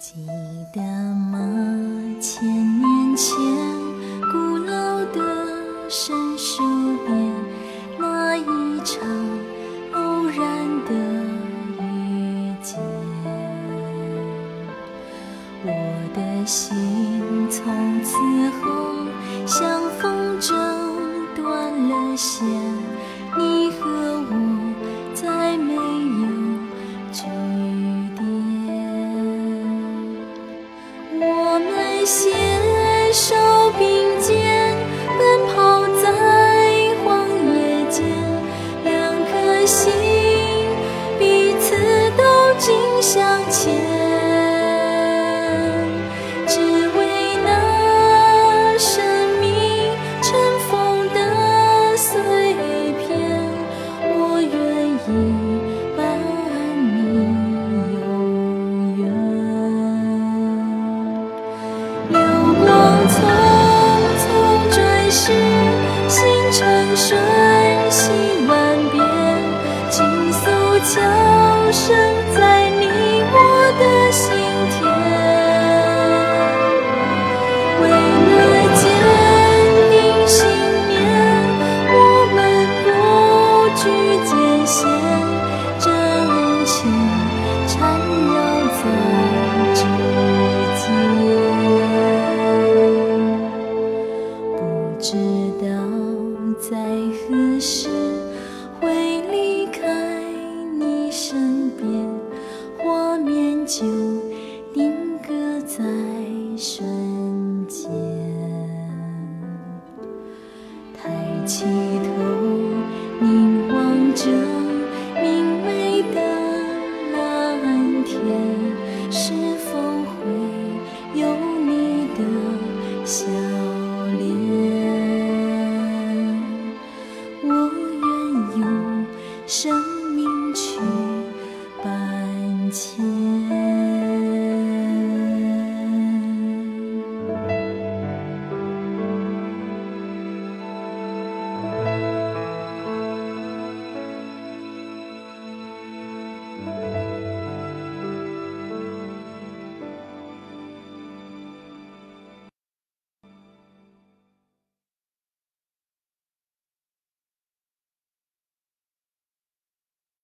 记得吗？千年前，古老的神树边，那一场偶然的遇见，我的心从此后像风筝叹息万遍，倾诉悄声在你在何时会离开你身边，画面就定格在瞬间。抬起头，凝望着